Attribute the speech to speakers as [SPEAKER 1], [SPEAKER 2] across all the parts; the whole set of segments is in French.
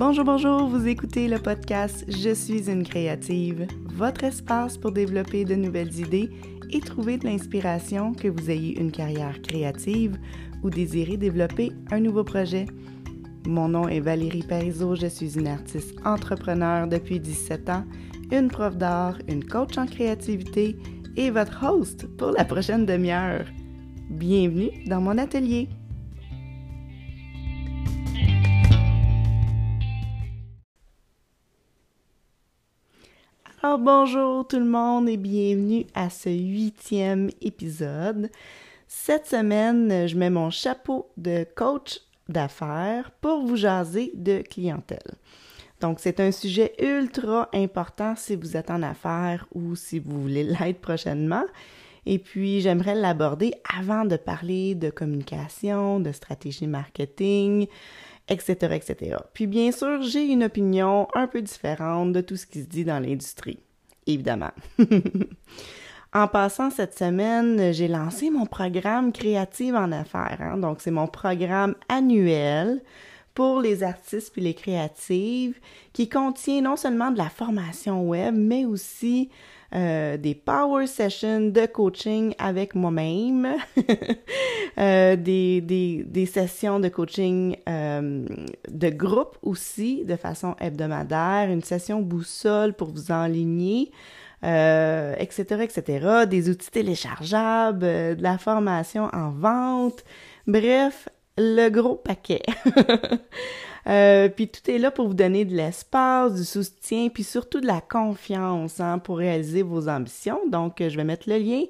[SPEAKER 1] Bonjour, bonjour, vous écoutez le podcast Je suis une créative, votre espace pour développer de nouvelles idées et trouver de l'inspiration que vous ayez une carrière créative ou désirez développer un nouveau projet. Mon nom est Valérie Parizeau, je suis une artiste entrepreneur depuis 17 ans, une prof d'art, une coach en créativité et votre host pour la prochaine demi-heure. Bienvenue dans mon atelier. Bonjour tout le monde et bienvenue à ce huitième épisode. Cette semaine, je mets mon chapeau de coach d'affaires pour vous jaser de clientèle. Donc, c'est un sujet ultra important si vous êtes en affaires ou si vous voulez l'être prochainement. Et puis, j'aimerais l'aborder avant de parler de communication, de stratégie marketing, etc., etc. Puis bien sûr, j'ai une opinion un peu différente de tout ce qui se dit dans l'industrie, évidemment. en passant cette semaine, j'ai lancé mon programme Créative en affaires. Hein. Donc, c'est mon programme annuel pour les artistes puis les créatives qui contient non seulement de la formation web, mais aussi euh, des power sessions de coaching avec moi-même, euh, des, des, sessions de coaching euh, de groupe aussi, de façon hebdomadaire, une session boussole pour vous enligner, etc., etc., des outils téléchargeables, de la formation en vente, bref, le gros paquet. Euh, puis tout est là pour vous donner de l'espace, du soutien, puis surtout de la confiance hein, pour réaliser vos ambitions. Donc, je vais mettre le lien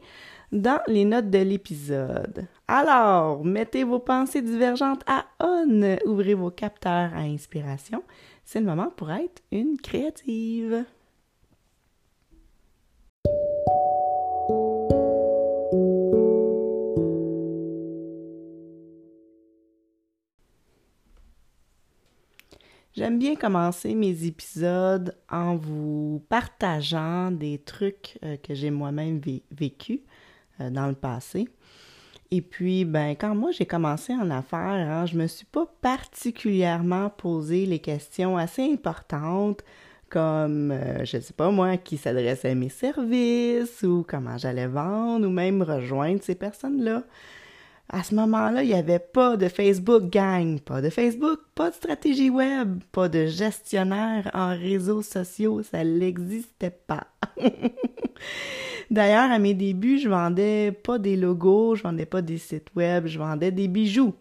[SPEAKER 1] dans les notes de l'épisode. Alors, mettez vos pensées divergentes à on, ouvrez vos capteurs à inspiration. C'est le moment pour être une créative. Bien commencer mes épisodes en vous partageant des trucs euh, que j'ai moi-même vécu euh, dans le passé. Et puis, ben, quand moi j'ai commencé en affaires, hein, je me suis pas particulièrement posé les questions assez importantes comme, euh, je sais pas moi, qui s'adressait à mes services ou comment j'allais vendre ou même rejoindre ces personnes-là. À ce moment-là, il n'y avait pas de Facebook gang, pas de Facebook, pas de stratégie web, pas de gestionnaire en réseaux sociaux, ça n'existait pas. D'ailleurs, à mes débuts, je vendais pas des logos, je vendais pas des sites web, je vendais des bijoux.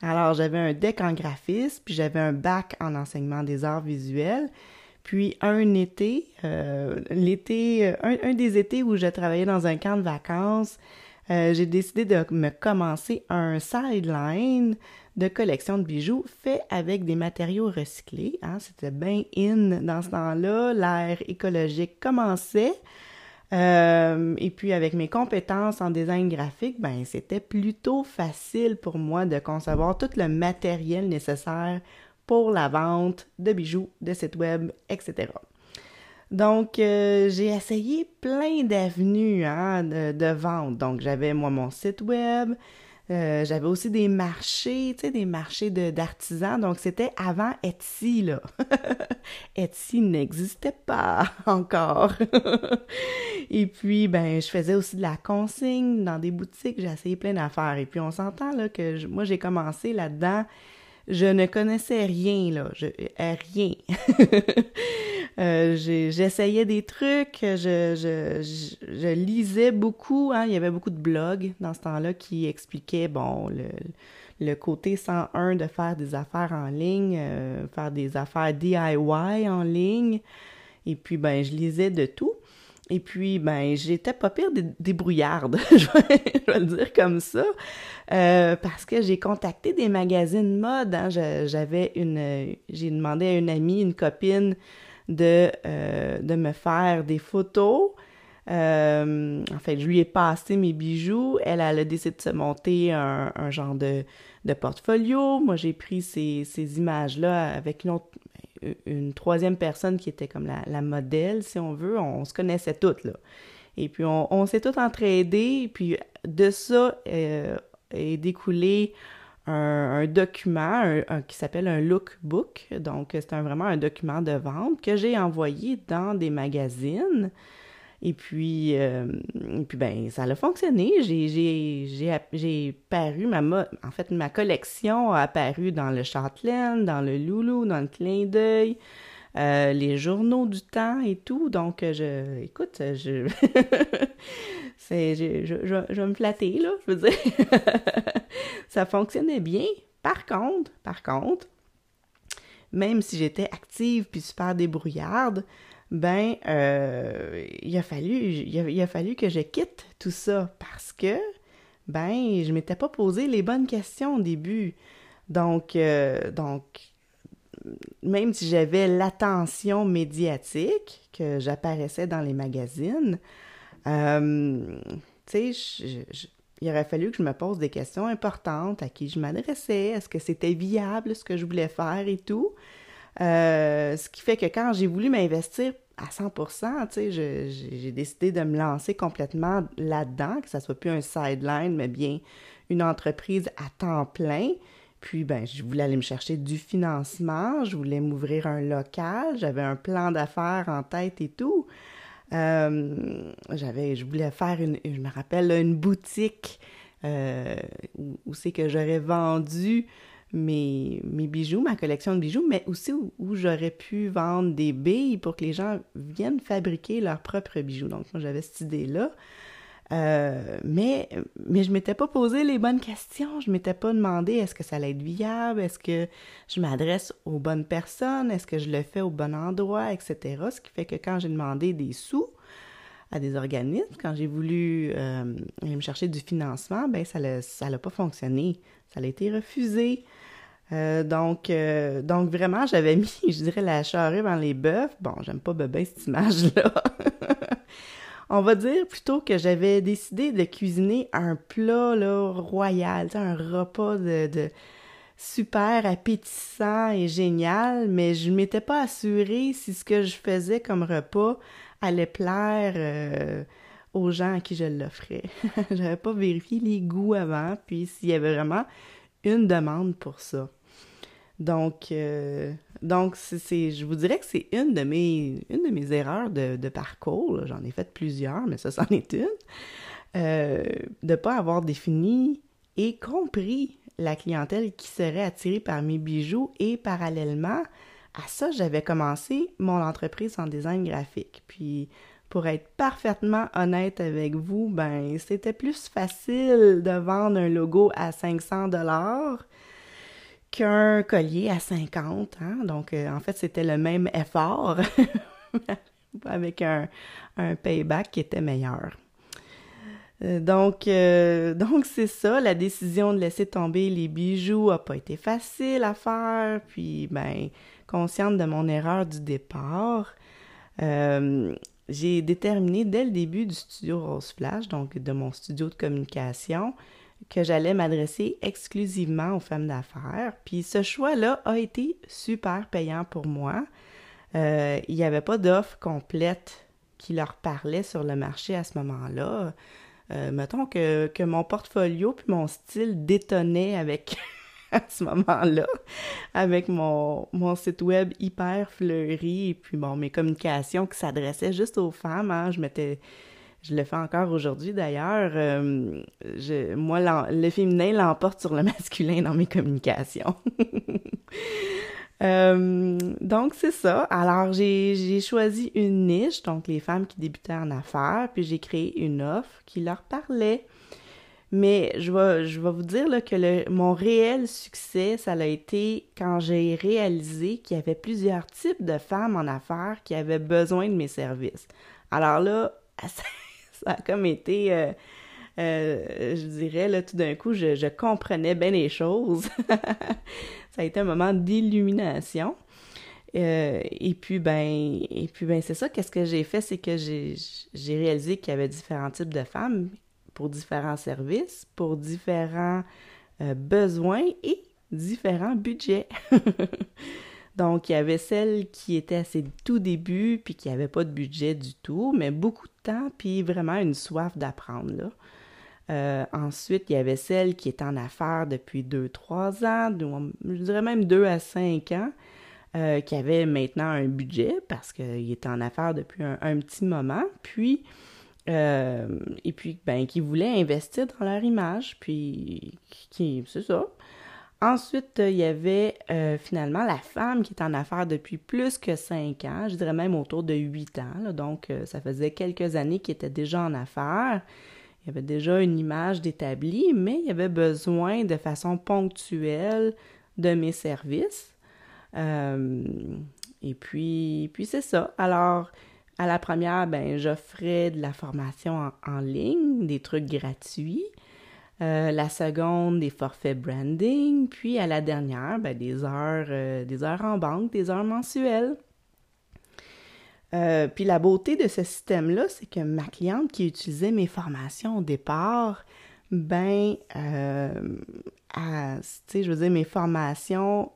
[SPEAKER 1] Alors, j'avais un deck en graphisme, puis j'avais un bac en enseignement des arts visuels. Puis un été, euh, l'été, euh, un, un, des étés où je travaillais dans un camp de vacances, euh, j'ai décidé de me commencer un sideline de collection de bijoux fait avec des matériaux recyclés. Hein. C'était bien in dans ce temps-là. L'ère écologique commençait. Euh, et puis avec mes compétences en design graphique, ben c'était plutôt facile pour moi de concevoir tout le matériel nécessaire pour la vente de bijoux, de sites web, etc. Donc, euh, j'ai essayé plein d'avenues hein, de, vente. Donc, j'avais moi mon site web, euh, j'avais aussi des marchés, tu sais, des marchés d'artisans. Donc, c'était avant Etsy, là. Etsy n'existait pas encore. Et puis, ben, je faisais aussi de la consigne dans des boutiques. J'ai essayé plein d'affaires. Et puis, on s'entend, là, que moi, j'ai commencé là-dedans. Je ne connaissais rien, là. Euh, rien. Euh, j'essayais des trucs, je, je, je, lisais beaucoup. Hein, il y avait beaucoup de blogs dans ce temps-là qui expliquaient, bon, le, le côté 101 de faire des affaires en ligne, euh, faire des affaires DIY en ligne. Et puis, ben, je lisais de tout. Et puis, ben, j'étais pas pire des débrouillarde, je, vais, le dire comme ça, euh, parce que j'ai contacté des magazines mode. Hein. J'avais une, j'ai demandé à une amie, une copine, de, euh, de me faire des photos. Euh, en fait, je lui ai passé mes bijoux. Elle, elle a décidé de se monter un, un genre de, de, portfolio. Moi, j'ai pris ces, ces images-là avec une, autre, une troisième personne qui était comme la, modèle, si on veut. On, se connaissait toutes, là. Et puis, on, on s'est toutes entraidées. Puis, de ça euh, est découlé un, document qui s'appelle un lookbook. Donc, c'est vraiment un document de vente que j'ai envoyé dans des magazines. Et puis, euh, puis ben, ça a fonctionné. J'ai paru, ma, en fait, ma collection a apparu dans le Châtelaine, dans le Loulou, dans le Clin d'œil, euh, les journaux du temps et tout. Donc, je, écoute, je, je, je, je, vais me flatter, là, je veux dire. ça fonctionnait bien. Par contre, par contre, même si j'étais active puis super débrouillarde, ben, euh, il, a fallu, que je quitte tout ça parce que, ben, je m'étais pas posé les bonnes questions au début. Donc, euh, donc même si j'avais l'attention médiatique, que j'apparaissais dans les magazines, euh, tu sais, il aurait fallu que je me pose des questions importantes à qui je m'adressais, est-ce que c'était viable ce que je voulais faire et tout? Euh, ce qui fait que quand j'ai voulu m'investir à 100%, tu sais, j'ai décidé de me lancer complètement là-dedans, que ça soit plus un sideline, mais bien une entreprise à temps plein. Puis, ben, je voulais aller me chercher du financement, je voulais m'ouvrir un local, j'avais un plan d'affaires en tête et tout. Euh, j'avais, je voulais faire une, je me rappelle, une boutique euh, où, c'est que j'aurais vendu mes, mes, bijoux, ma collection de bijoux, mais aussi où, j'aurais pu vendre des billes pour que les gens viennent fabriquer leurs propres bijoux. Donc, moi, j'avais cette idée-là. Euh, mais, mais je m'étais pas posé les bonnes questions. Je m'étais pas demandé est-ce que ça allait être viable, est-ce que je m'adresse aux bonnes personnes, est-ce que je le fais au bon endroit, etc. Ce qui fait que quand j'ai demandé des sous à des organismes, quand j'ai voulu euh, aller me chercher du financement, ben ça n'a ça pas fonctionné. Ça a été refusé. Euh, donc, donc vraiment, j'avais mis, je dirais, la charrue dans les bœufs. Bon, j'aime pas bébé cette image-là. On va dire plutôt que j'avais décidé de cuisiner un plat royal, un repas de, super appétissant et génial, mais je m'étais pas assurée si ce que je faisais comme repas allait plaire euh, aux gens à qui je l'offrais. J'avais pas vérifié les goûts avant, puis s'il y avait vraiment une demande pour ça. Donc, euh, c'est, je vous dirais que c'est une de mes, une de mes erreurs de, parcours. J'en ai fait plusieurs, mais ça, c'en est une. Euh, de ne pas avoir défini et compris la clientèle qui serait attirée par mes bijoux et parallèlement à ça, j'avais commencé mon entreprise en design graphique. Puis, pour être parfaitement honnête avec vous, ben, c'était plus facile de vendre un logo à 500 dollars qu'un collier à 50. Hein? Donc, euh, en fait, c'était le même effort avec un, payback qui était meilleur. Euh, donc, euh, donc c'est ça, la décision de laisser tomber les bijoux n'a pas été facile à faire, puis ben, consciente de mon erreur du départ, j'ai déterminé dès le début du studio Rose Flash, donc de mon studio de communication, que j'allais m'adresser exclusivement aux femmes d'affaires. Puis ce choix-là a été super payant pour moi. Euh, il n'y avait pas d'offre complète qui leur parlait sur le marché à ce moment-là. Euh, mettons que, que, mon portfolio puis mon style détonnait avec à ce moment-là, avec mon, mon, site web hyper fleuri et puis bon, mes communications qui s'adressaient juste aux femmes. Hein, je m'étais je le fais encore aujourd'hui d'ailleurs. Euh, moi, le féminin l'emporte sur le masculin dans mes communications. Euh, donc, c'est ça. Alors, j'ai choisi une niche, donc les femmes qui débutaient en affaires, puis j'ai créé une offre qui leur parlait. Mais je vais, vous dire que le, mon réel succès, ça a été quand j'ai réalisé qu'il y avait plusieurs types de femmes en affaires qui avaient besoin de mes services. Alors là, ça a comme été, euh, euh, je dirais, là, tout d'un coup, je, comprenais bien les choses. ça a été un moment d'illumination. Euh, et puis, ben, et puis, ben, c'est ça, qu'est-ce que j'ai fait, c'est que j'ai réalisé qu'il y avait différents types de femmes pour différents services, pour différents besoins et différents budgets. Donc, il y avait celles qui étaient à ses tout début, puis qui n'avaient pas de budget du tout, mais beaucoup de temps, puis vraiment une soif d'apprendre. Euh, ensuite, il y avait celle qui est en affaires depuis 2-3 ans, je dirais même 2 à 5 ans, euh, qui avait maintenant un budget parce qu'il est en affaires depuis un, petit moment, puis euh, et puis ben qui voulait investir dans leur image, puis qui c'est ça. Ensuite, il y avait finalement la femme qui est en affaires depuis plus que 5 ans, je dirais même autour de 8 ans, donc ça faisait quelques années qu'il était déjà en affaires. Il y avait déjà une image d'établi, mais il y avait besoin de façon ponctuelle de mes services. Euh, et puis, puis c'est ça. Alors, à la première, ben, j'offrais de la formation en, ligne, des trucs gratuits. Euh, la seconde, des forfaits branding. Puis à la dernière, ben, des heures, euh, des heures en banque, des heures mensuelles. Euh, puis la beauté de ce système-là, c'est que ma cliente qui utilisait mes formations au départ, ben, euh, sais, je veux dire, mes formations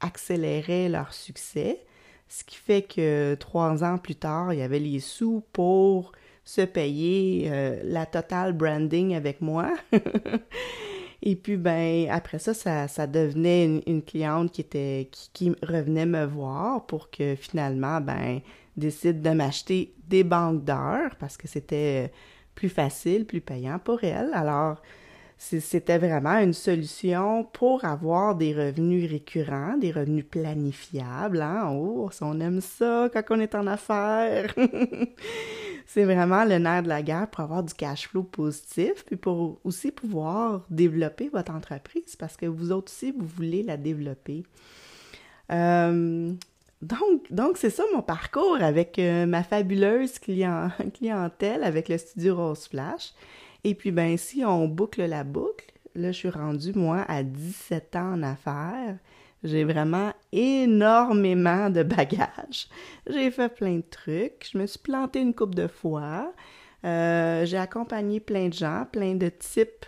[SPEAKER 1] accéléraient leur succès, ce qui fait que trois ans plus tard, il y avait les sous pour se payer la totale branding avec moi. Et puis, ben, après ça, ça, devenait une, cliente qui, qui, revenait me voir pour que finalement, ben, décide de m'acheter des banques d'heures parce que c'était plus facile, plus payant pour elle. Alors, c'était vraiment une solution pour avoir des revenus récurrents, des revenus planifiables. Hein? Oh, on aime ça quand on est en affaires. c'est vraiment le nerf de la guerre pour avoir du cash flow positif, puis pour aussi pouvoir développer votre entreprise parce que vous autres aussi, vous voulez la développer. Euh, donc, c'est ça mon parcours avec euh, ma fabuleuse clientèle avec le studio Rose Flash. Et puis, ben, si on boucle la boucle, là, je suis rendue, moi, à 17 ans en affaires. J'ai vraiment énormément de bagages. J'ai fait plein de trucs. Je me suis plantée une coupe de fois. Euh, j'ai accompagné plein de gens, plein de types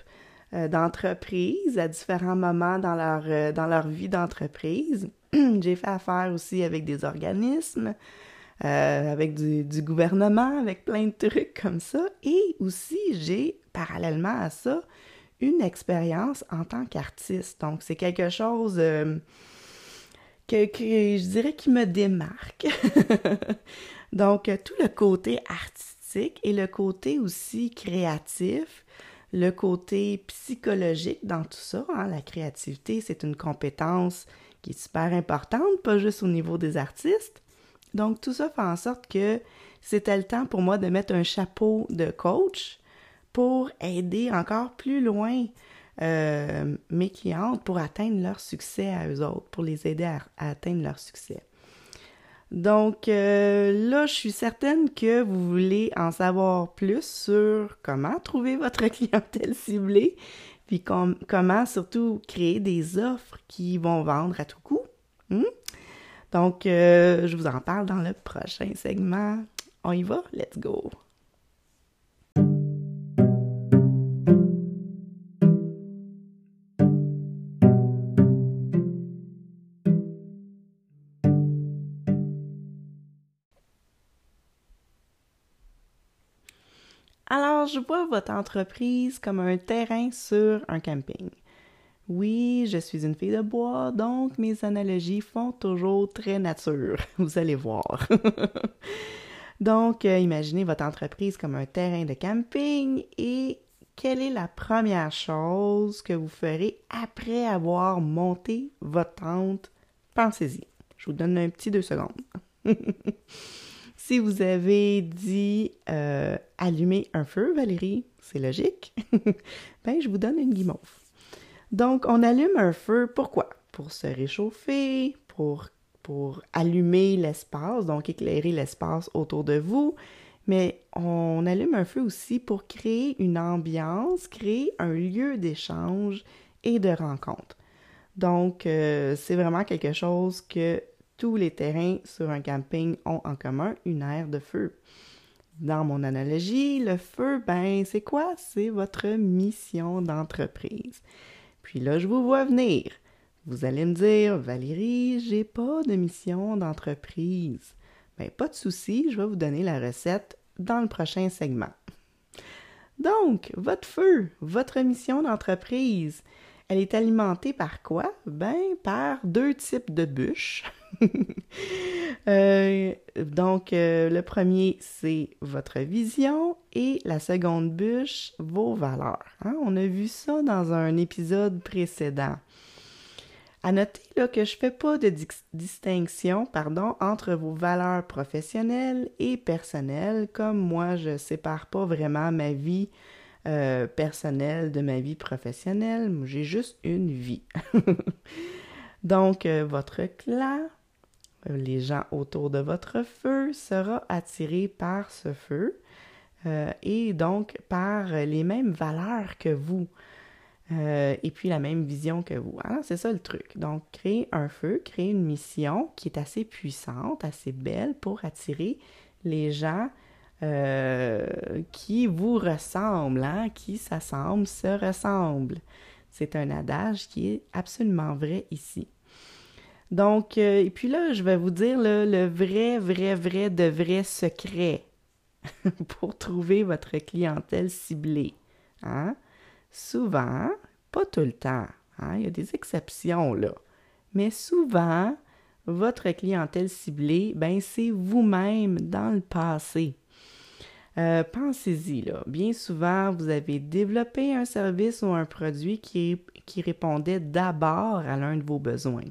[SPEAKER 1] euh, d'entreprises à différents moments dans leur, dans leur vie d'entreprise. j'ai fait affaire aussi avec des organismes, euh, avec du, gouvernement, avec plein de trucs comme ça. Et aussi, j'ai, parallèlement à ça, une expérience en tant qu'artiste. Donc, c'est quelque chose euh, que, je dirais qui me démarque. Donc, tout le côté artistique et le côté aussi créatif, le côté psychologique dans tout ça. Hein. La créativité, c'est une compétence qui est super importante, pas juste au niveau des artistes. Donc, tout ça fait en sorte que c'était le temps pour moi de mettre un chapeau de coach pour aider encore plus loin euh, mes clientes pour atteindre leur succès à eux autres, pour les aider à, atteindre leur succès. Donc euh, là, je suis certaine que vous voulez en savoir plus sur comment trouver votre clientèle ciblée puis comment surtout créer des offres qui vont vendre à tout coup. Hmm? Donc, euh, je vous en parle dans le prochain segment. On y va? Let's go! Je vois votre entreprise comme un terrain sur un camping. Oui, je suis une fille de bois, donc mes analogies font toujours très nature, vous allez voir. donc, euh, imaginez votre entreprise comme un terrain de camping et quelle est la première chose que vous ferez après avoir monté votre tente? Pensez-y. Je vous donne un petit deux secondes. Si vous avez dit euh, allumer un feu, Valérie, c'est logique, ben je vous donne une guimauve. Donc, on allume un feu, pourquoi? Pour se réchauffer, pour, pour allumer l'espace, donc éclairer l'espace autour de vous, mais on allume un feu aussi pour créer une ambiance, créer un lieu d'échange et de rencontre. Donc, euh, c'est vraiment quelque chose que tous les terrains sur un camping ont en commun une aire de feu. Dans mon analogie, le feu, ben, c'est quoi? C'est votre mission d'entreprise. Puis là, je vous vois venir. Vous allez me dire, Valérie, j'ai pas de mission d'entreprise. Ben, pas de souci, je vais vous donner la recette dans le prochain segment. Donc, votre feu, votre mission d'entreprise, elle est alimentée par quoi? Ben, par deux types de bûches. Euh, donc, euh, le premier, c'est votre vision et la seconde bûche, vos valeurs. Hein? On a vu ça dans un épisode précédent. À noter là, que je ne fais pas de distinction pardon, entre vos valeurs professionnelles et personnelles, comme moi, je ne sépare pas vraiment ma vie euh, personnelle de ma vie professionnelle. J'ai juste une vie. Donc, votre clan, les gens autour de votre feu sera attiré par ce feu euh, et donc par les mêmes valeurs que vous euh, et puis la même vision que vous. Alors, c'est ça le truc. Donc, créer un feu, créer une mission qui est assez puissante, assez belle pour attirer les gens euh, qui vous ressemblent, hein, qui s'assemblent, se ressemblent. C'est un adage qui est absolument vrai ici. Donc, euh, et puis là, je vais vous dire le vrai, vrai, vrai, de vrai secret pour trouver votre clientèle ciblée. Hein? Souvent, pas tout le temps, hein? il y a des exceptions là, mais souvent, votre clientèle ciblée, ben c'est vous-même dans le passé. Euh, pensez-y, là. Bien souvent, vous avez développé un service ou un produit qui, qui répondait d'abord à l'un de vos besoins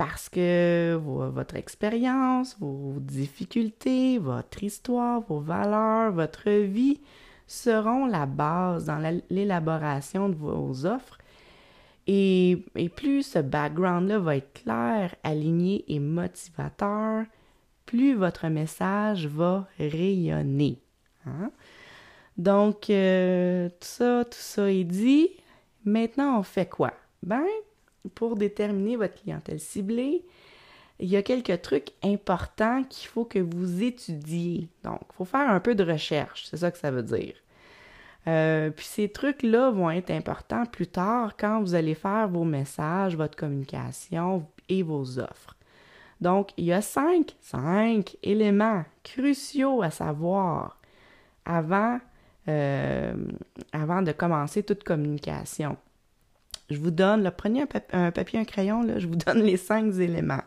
[SPEAKER 1] parce que votre expérience, vos difficultés, votre histoire, vos valeurs, votre vie seront la base dans l'élaboration de vos offres. Et, plus ce background-là va être clair, aligné et motivateur, plus votre message va rayonner. Hein? Donc, euh, tout ça, tout ça est dit. Maintenant, on fait quoi? Ben, pour déterminer votre clientèle ciblée, il y a quelques trucs importants qu'il faut que vous étudiez. Donc, il faut faire un peu de recherche, c'est ça que ça veut dire. Euh, puis ces trucs-là vont être importants plus tard quand vous allez faire vos messages, votre communication et vos offres. Donc, il y a cinq, cinq éléments cruciaux à savoir avant, euh, avant de commencer toute communication. Je vous donne, là, prenez un, papier, un crayon, là, je vous donne les cinq éléments.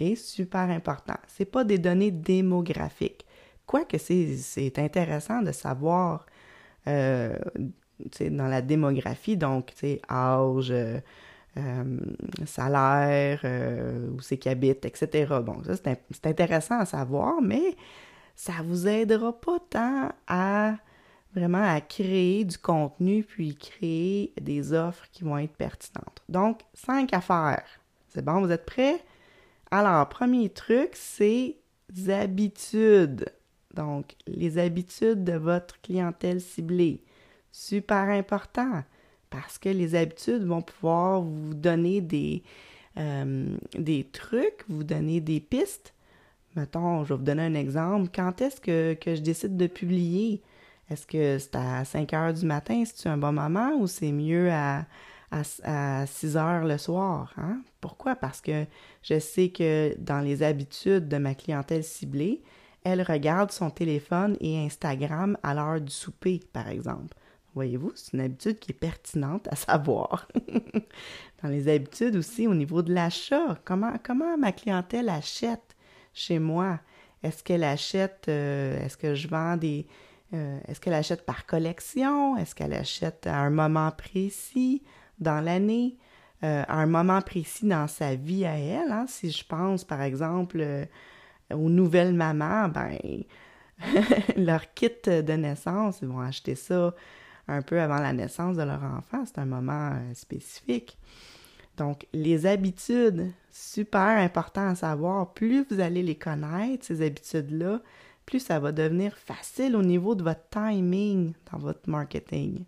[SPEAKER 1] OK? Super important. Ce pas des données démographiques. Quoique c'est intéressant de savoir euh, dans la démographie, donc âge, euh, euh, salaire, où c'est qu'ils habitent, etc. Bon, ça c'est intéressant à savoir, mais ça vous aidera pas tant à vraiment à créer du contenu puis créer des offres qui vont être pertinentes. Donc, cinq affaires. C'est bon, vous êtes prêts? Alors, premier truc, c'est habitudes. Donc, les habitudes de votre clientèle ciblée. Super important parce que les habitudes vont pouvoir vous donner des, euh, trucs, vous donner des pistes. Mettons, je vais vous donner un exemple. Quand est-ce que je décide de publier? Est-ce que c'est à 5 heures du matin, c'est un bon moment ou c'est mieux à, à, 6 heures le soir? Hein? Pourquoi? Parce que je sais que dans les habitudes de ma clientèle ciblée, elle regarde son téléphone et Instagram à l'heure du souper, par exemple. Voyez-vous, c'est une habitude qui est pertinente à savoir. dans les habitudes aussi, au niveau de l'achat, comment, comment ma clientèle achète chez moi? Est-ce qu'elle achète, euh, est-ce que je vends des, euh, est-ce qu'elle achète par collection? Est-ce qu'elle achète à un moment précis dans l'année? Euh, à un moment précis dans sa vie à elle. Hein? Si je pense, par exemple, euh, aux nouvelles mamans, ben, leur kit de naissance, ils vont acheter ça un peu avant la naissance de leur enfant. C'est un moment spécifique. Donc, les habitudes, super important à savoir. Plus vous allez les connaître, ces habitudes-là, plus ça va devenir facile au niveau de votre timing dans votre marketing.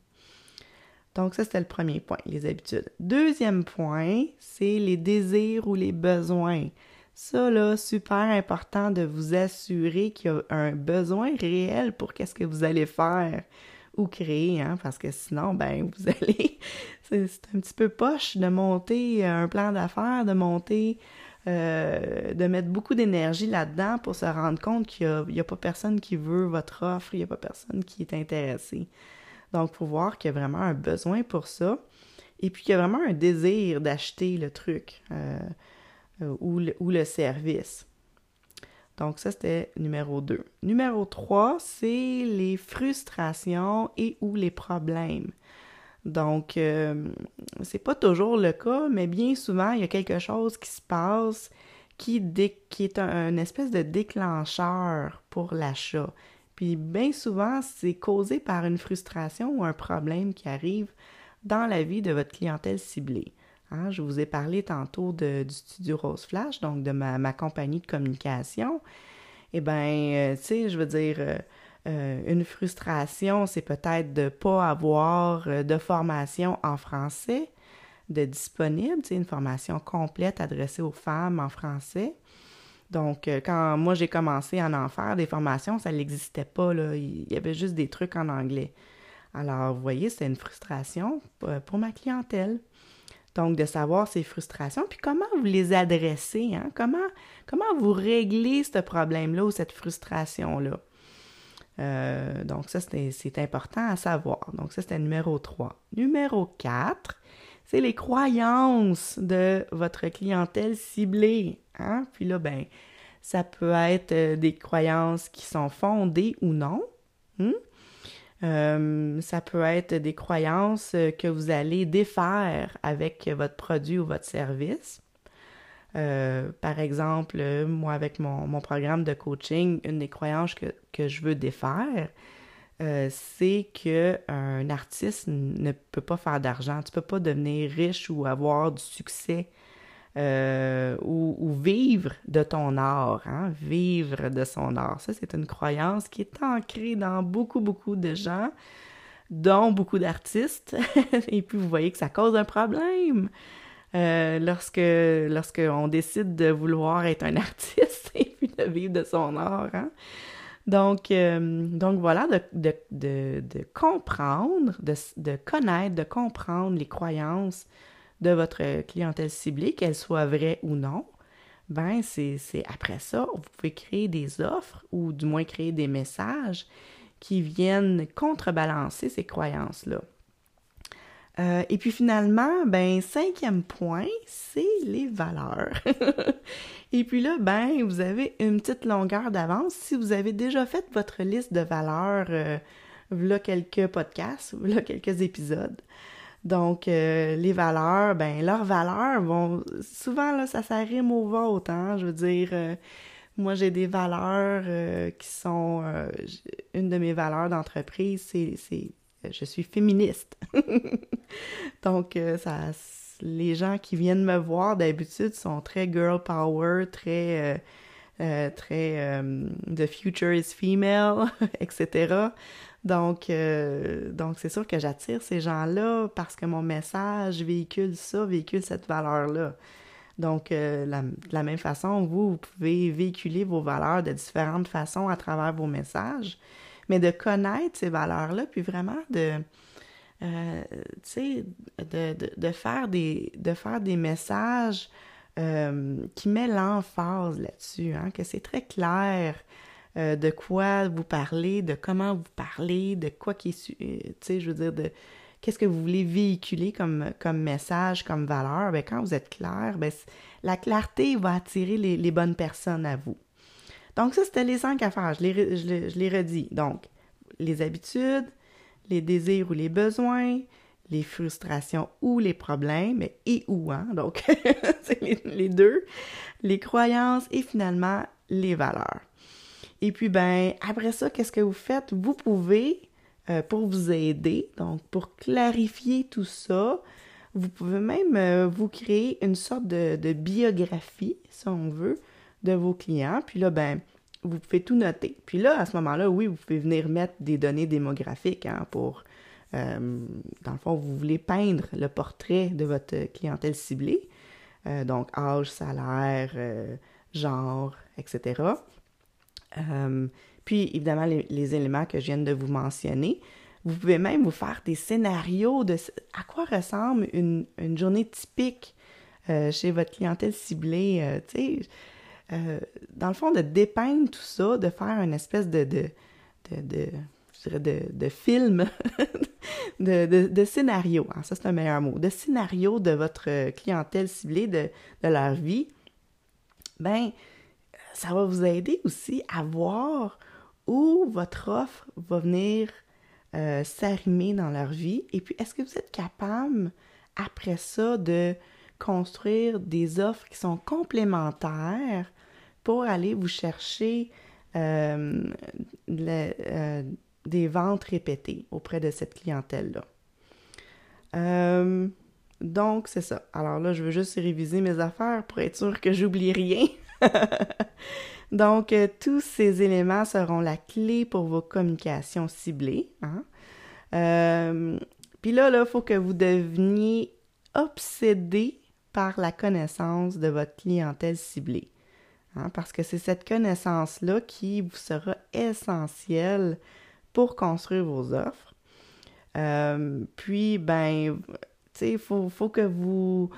[SPEAKER 1] Donc ça, c'était le premier point, les habitudes. Deuxième point, c'est les désirs ou les besoins. Ça, là, super important de vous assurer qu'il y a un besoin réel pour qu'est-ce que vous allez faire ou créer, hein, parce que sinon, ben, vous allez... c'est un petit peu poche de monter un plan d'affaires, de monter euh, de mettre beaucoup d'énergie là-dedans pour se rendre compte qu'il n'y a, pas personne qui veut votre offre, il n'y a pas personne qui est intéressé. Donc, faut voir qu'il y a vraiment un besoin pour ça et puis qu'il y a vraiment un désir d'acheter le truc euh, euh, ou, le, ou, le, service. Donc, ça, c'était numéro 2. Numéro 3, c'est les frustrations et ou les problèmes. Donc, euh, c'est pas toujours le cas, mais bien souvent, il y a quelque chose qui se passe qui, est un, espèce de déclencheur pour l'achat. Puis bien souvent, c'est causé par une frustration ou un problème qui arrive dans la vie de votre clientèle ciblée. Hein, je vous ai parlé tantôt du studio Rose Flash, donc de ma, ma compagnie de communication. Eh bien, euh, tu sais, je veux dire, euh, euh, une frustration, c'est peut-être de ne pas avoir euh, de formation en français de disponible, une formation complète adressée aux femmes en français. Donc, euh, quand moi j'ai commencé à en faire des formations, ça n'existait pas. Là. Il y avait juste des trucs en anglais. Alors, vous voyez, c'est une frustration pour ma clientèle. Donc, de savoir ces frustrations, puis comment vous les adressez, hein? comment, comment vous réglez ce problème-là ou cette frustration-là? Euh, donc, ça, c'est important à savoir. Donc, ça, c'était numéro 3. Numéro 4, c'est les croyances de votre clientèle ciblée. Hein? Puis là, ben, ça peut être euh, des croyances qui sont fondées ou non. Hmm? Euh, ça peut être des croyances que vous allez défaire avec votre produit ou votre service. Euh, par exemple, moi, avec mon, programme de coaching, une des croyances que, je veux défaire, euh, c'est qu'un artiste ne peut pas faire d'argent. Tu ne peux pas devenir riche ou avoir du succès euh, ou, vivre de ton art, hein? vivre de son art. Ça, c'est une croyance qui est ancrée dans beaucoup, beaucoup de gens, dont beaucoup d'artistes. Et puis, vous voyez que ça cause un problème. Euh, lorsque lorsqu'on décide de vouloir être un artiste et puis de vivre de son art. Hein? Donc, euh, donc voilà, de, comprendre, de, de, connaître, de comprendre les croyances de votre clientèle ciblée, qu'elles soient vraies ou non, ben c'est après ça, vous pouvez créer des offres ou du moins créer des messages qui viennent contrebalancer ces croyances-là. Euh, et puis finalement, ben cinquième point, c'est les valeurs. et puis là, ben vous avez une petite longueur d'avance si vous avez déjà fait votre liste de valeurs. Euh, voilà quelques podcasts, voilà quelques épisodes. Donc, euh, les valeurs, ben leurs valeurs vont souvent là, ça, ça rime au vôtre, hein. Je veux dire, moi j'ai des valeurs qui sont une de mes valeurs d'entreprise, c'est je suis féministe. Donc, euh, ça, les gens qui viennent me voir d'habitude sont très girl power, très, euh, euh, très the future is female, etc. Donc, donc c'est sûr que j'attire ces gens-là parce que mon message véhicule ça, véhicule cette valeur-là. Donc, de la même façon, vous, vous pouvez véhiculer vos valeurs de différentes façons à travers vos messages mais de connaître ces valeurs-là, puis vraiment de, euh, sais, de, de, faire des, de faire des messages euh, qui mettent l'emphase là-dessus, hein, que c'est très clair euh, de quoi vous parlez, de comment vous parlez, de quoi qui est, je veux dire, de qu'est-ce que vous voulez véhiculer comme, comme message, comme valeur, bien, quand vous êtes clair, bien, la clarté va attirer les bonnes personnes à vous. Donc, ça, c'était les cinq affaires. Je les, je, les, redis. Donc, les habitudes, les désirs ou les besoins, les frustrations ou les problèmes, et ou, hein? Donc, c'est les, deux. Les croyances et finalement, les valeurs. Et puis, ben, après ça, qu'est-ce que vous faites? Vous pouvez, euh, pour vous aider, donc pour clarifier tout ça, vous pouvez même euh, vous créer une sorte de, de, biographie, si on veut, de vos clients. Puis là, ben, vous pouvez tout noter. Puis là, à ce moment-là, oui, vous pouvez venir mettre des données démographiques hein, pour, euh, dans le fond, vous voulez peindre le portrait de votre clientèle ciblée. Euh, donc, âge, salaire, euh, genre, etc. puis, évidemment, les, éléments que je viens de vous mentionner. Vous pouvez même vous faire des scénarios de à quoi ressemble une, une journée typique chez votre clientèle ciblée, tu euh, dans le fond, de dépeindre tout ça, de faire une espèce de, de, de, je dirais de, de film, de, de, scénario, hein, ça c'est un meilleur mot, de scénario de votre clientèle ciblée, de, de leur vie, ben, ça va vous aider aussi à voir où votre offre va venir euh, s'arrimer dans leur vie. Et puis, est-ce que vous êtes capable, après ça, de construire des offres qui sont complémentaires pour aller vous chercher euh, euh, des ventes répétées auprès de cette clientèle-là. donc, c'est ça. Alors là, je veux juste réviser mes affaires pour être sûr que j'oublie rien. Donc, euh, tous ces éléments seront la clé pour vos communications ciblées. Hein. Euh, puis là, il faut que vous deveniez obsédé par la connaissance de votre clientèle ciblée. Hein, parce que c'est cette connaissance-là qui vous sera essentielle pour construire vos offres. Euh, puis, ben, tu sais, il faut, que vous,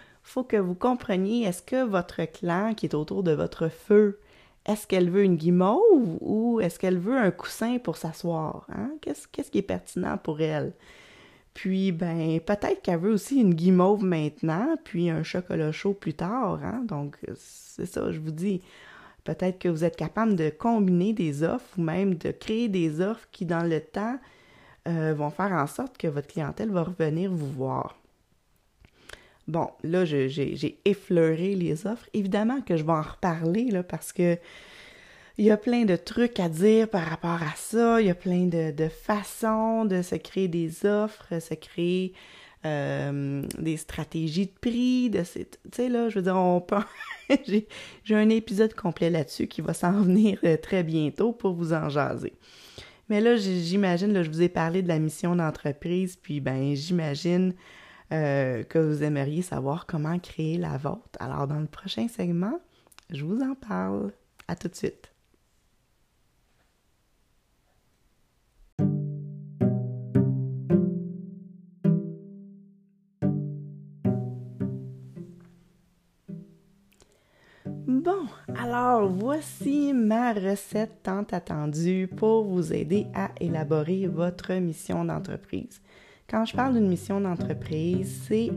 [SPEAKER 1] que vous compreniez, est-ce que votre clan qui est autour de votre feu, est-ce qu'elle veut une guimauve ou est-ce qu'elle veut un coussin pour s'asseoir? Hein? Qu'est-ce, qui est pertinent pour elle? Puis, ben, peut-être qu'elle veut aussi une guimauve maintenant, puis un chocolat chaud plus tard. Hein? Donc, c'est ça, je vous dis. Peut-être que vous êtes capable de combiner des offres ou même de créer des offres qui, dans le temps, euh, vont faire en sorte que votre clientèle va revenir vous voir. Bon, là, j'ai effleuré les offres. Évidemment que je vais en reparler, là, parce que il y a plein de trucs à dire par rapport à ça. Il y a plein de, façons de se créer des offres, se créer euh, des stratégies de prix. De tu sais, là, je veux dire, on peut... j'ai un épisode complet là-dessus qui va s'en venir euh, très bientôt pour vous en jaser. Mais là, j'imagine, là, je vous ai parlé de la mission d'entreprise, puis ben, j'imagine euh, que vous aimeriez savoir comment créer la vôtre. Alors, dans le prochain segment, je vous en parle. À tout de suite. Bon, alors voici ma recette tant attendue pour vous aider à élaborer votre mission d'entreprise. Quand je parle d'une mission d'entreprise, c'est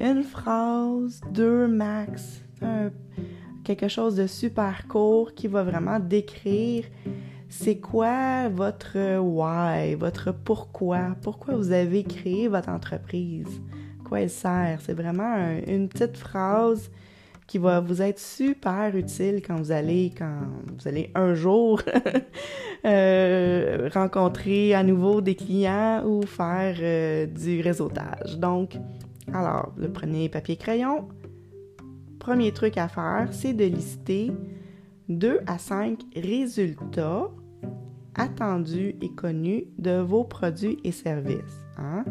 [SPEAKER 1] une phrase, deux max, quelque chose de super court qui va vraiment décrire c'est quoi votre why, votre pourquoi, pourquoi vous avez créé votre entreprise, quoi elle sert. C'est vraiment une petite phrase qui va vous être super utile quand vous allez, quand vous allez un jour euh, rencontrer à nouveau des clients ou faire euh, du réseautage. Donc, alors, le prenez papier crayon. Premier truc à faire, c'est de lister 2 à 5 résultats attendus et connus de vos produits et services. Hein.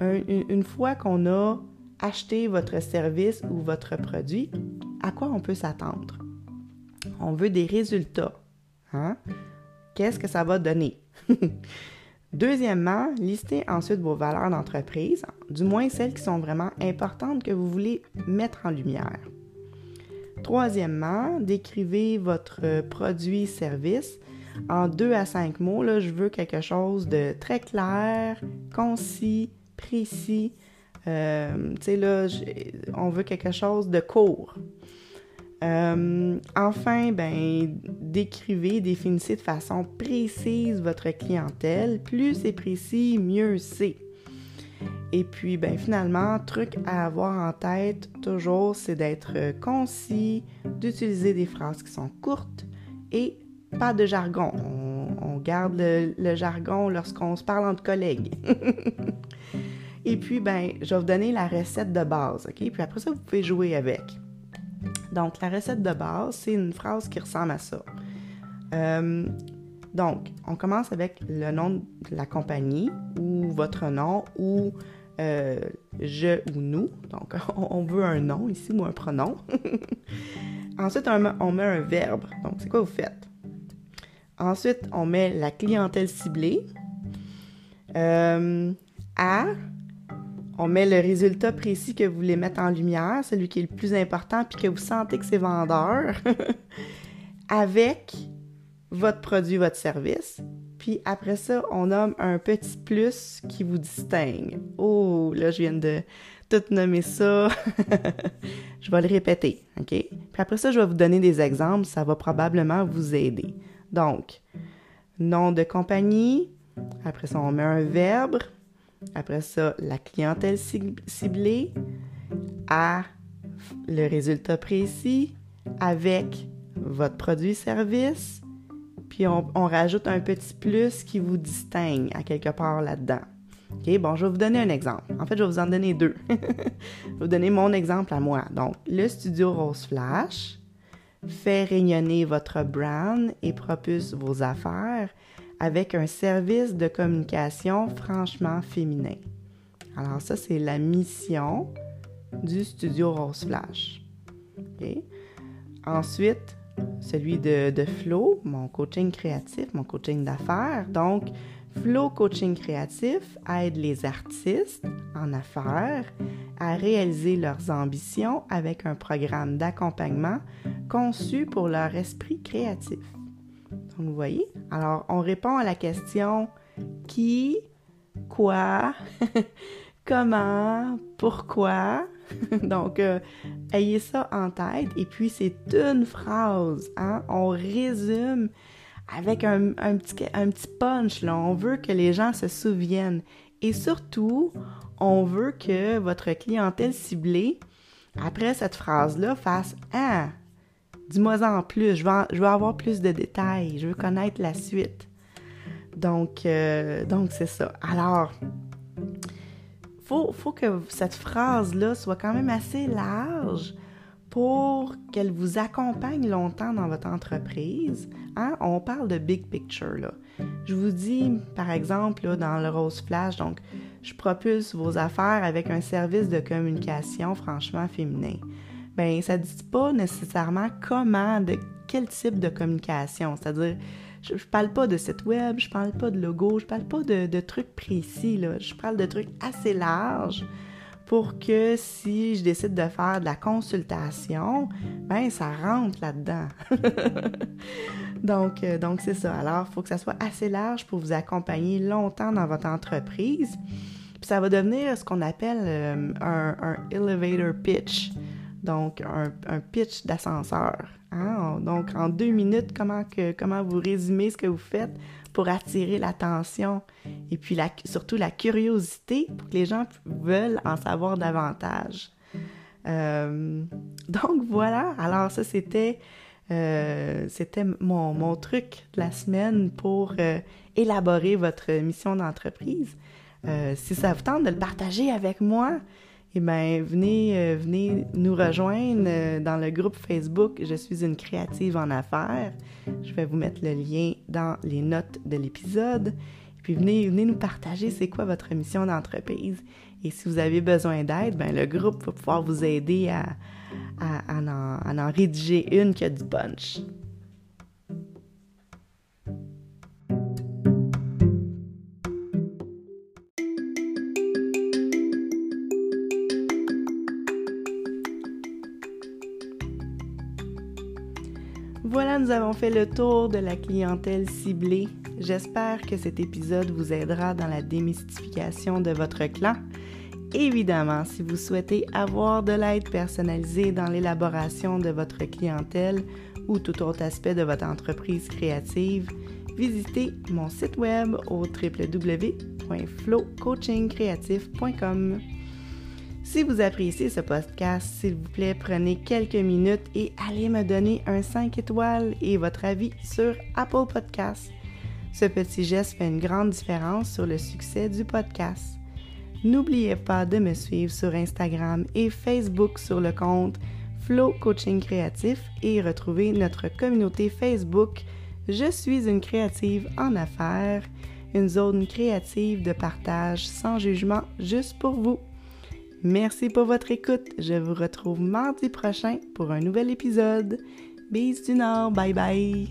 [SPEAKER 1] une fois qu'on a acheter votre service ou votre produit, à quoi on peut s'attendre? On veut des résultats. Hein? Qu'est-ce que ça va donner? Deuxièmement, listez ensuite vos valeurs d'entreprise, du moins celles qui sont vraiment importantes que vous voulez mettre en lumière. Troisièmement, décrivez votre produit-service en deux à cinq mots. Là, je veux quelque chose de très clair, concis, précis, euh, tu sais, là, on veut quelque chose de court. Euh, enfin, ben, décrivez, définissez de façon précise votre clientèle. Plus c'est précis, mieux c'est. Et puis, ben, finalement, truc à avoir en tête toujours, c'est d'être concis, d'utiliser des phrases qui sont courtes et pas de jargon. On, garde le jargon lorsqu'on se parle entre collègues. Et puis, ben, je vais vous donner la recette de base, OK? Puis après ça, vous pouvez jouer avec. Donc, la recette de base, c'est une phrase qui ressemble à ça. Euh, donc, on commence avec le nom de la compagnie ou votre nom ou euh, je ou nous. Donc, on veut un nom ici ou un pronom. Ensuite, on met, un verbe. Donc, c'est quoi vous faites? Ensuite, on met la clientèle ciblée. Euh, à on met le résultat précis que vous voulez mettre en lumière, celui qui est le plus important, puis que vous sentez que c'est vendeur, avec votre produit, votre service. Puis après ça, on nomme un petit plus qui vous distingue. Oh, là, je viens de tout nommer ça. je vais le répéter, OK? Puis après ça, je vais vous donner des exemples. Ça va probablement vous aider. Donc, nom de compagnie. Après ça, on met un verbe. Après ça, la clientèle ciblée à le résultat précis avec votre produit-service. Puis on, rajoute un petit plus qui vous distingue à quelque part là-dedans. OK, bon, je vais vous donner un exemple. En fait, je vais vous en donner deux. je vais vous donner mon exemple à moi. Donc, le studio Rose Flash fait rayonner votre brand et propulse vos affaires avec un service de communication franchement féminin. Alors ça, c'est la mission du studio Rose Flash. Ensuite, celui de, de Flo, mon coaching créatif, mon coaching d'affaires. Donc, Flow Coaching Créatif aide les artistes en affaires à réaliser leurs ambitions avec un programme d'accompagnement conçu pour leur esprit créatif. Vous voyez? Alors, on répond à la question qui, quoi, comment, pourquoi. Donc, euh, ayez ça en tête. Et puis, c'est une phrase. Hein? On résume avec un, petit, un petit punch. On veut que les gens se souviennent. Et surtout, on veut que votre clientèle ciblée, après cette phrase-là, fasse Ah, dis-moi en plus, je veux, avoir plus de détails, je veux connaître la suite. Donc, euh, donc c'est ça. Alors, faut, faut que cette phrase-là soit quand même assez large pour qu'elle vous accompagne longtemps dans votre entreprise. Hein? On parle de big picture. Là. Je vous dis, par exemple, dans le Rose Flash, donc, je propulse vos affaires avec un service de communication franchement féminin ben ça dit pas nécessairement comment, de quel type de communication. C'est-à-dire, je, ne parle pas de site web, je parle pas de logo, je parle pas de, trucs précis, là. Je parle de trucs assez larges pour que si je décide de faire de la consultation, ben ça rentre là-dedans. donc, euh, donc c'est ça. Alors, il faut que ça soit assez large pour vous accompagner longtemps dans votre entreprise. Puis ça va devenir ce qu'on appelle euh, un elevator pitch. Donc, un, pitch d'ascenseur. Hein? Donc, en deux minutes, comment, que, comment vous résumez ce que vous faites pour attirer l'attention et puis surtout la curiosité pour que les gens veulent en savoir davantage. Euh, donc, voilà. Alors, ça, c'était... Euh, c'était mon, mon, truc de la semaine pour euh, élaborer votre mission d'entreprise. si ça vous tente de le partager avec moi, eh bien, venez, euh, venez nous rejoindre euh, dans le groupe Facebook Je suis une créative en affaires. Je vais vous mettre le lien dans les notes de l'épisode. Puis venez, venez nous partager c'est quoi votre mission d'entreprise. Et si vous avez besoin d'aide, ben, le groupe va pouvoir vous aider à, à, en, à en rédiger une qui a du punch. Nous avons fait le tour de la clientèle ciblée. J'espère que cet épisode vous aidera dans la démystification de votre clan. Évidemment, si vous souhaitez avoir de l'aide personnalisée dans l'élaboration de votre clientèle ou tout autre aspect de votre entreprise créative, visitez mon site web au www.flowcoachingcreatif.com. Si vous appréciez ce podcast, s'il vous plaît, prenez quelques minutes et allez me donner un 5 étoiles et votre avis sur Apple Podcasts. Ce petit geste fait une grande différence sur le succès du podcast. N'oubliez pas de me suivre sur Instagram et Facebook sur le compte Flow Coaching Créatif et retrouver notre communauté Facebook Je suis une créative en affaires, une zone créative de partage sans jugement juste pour vous. Merci pour votre écoute. Je vous retrouve mardi prochain pour un nouvel épisode. Bis du Nord. Bye bye.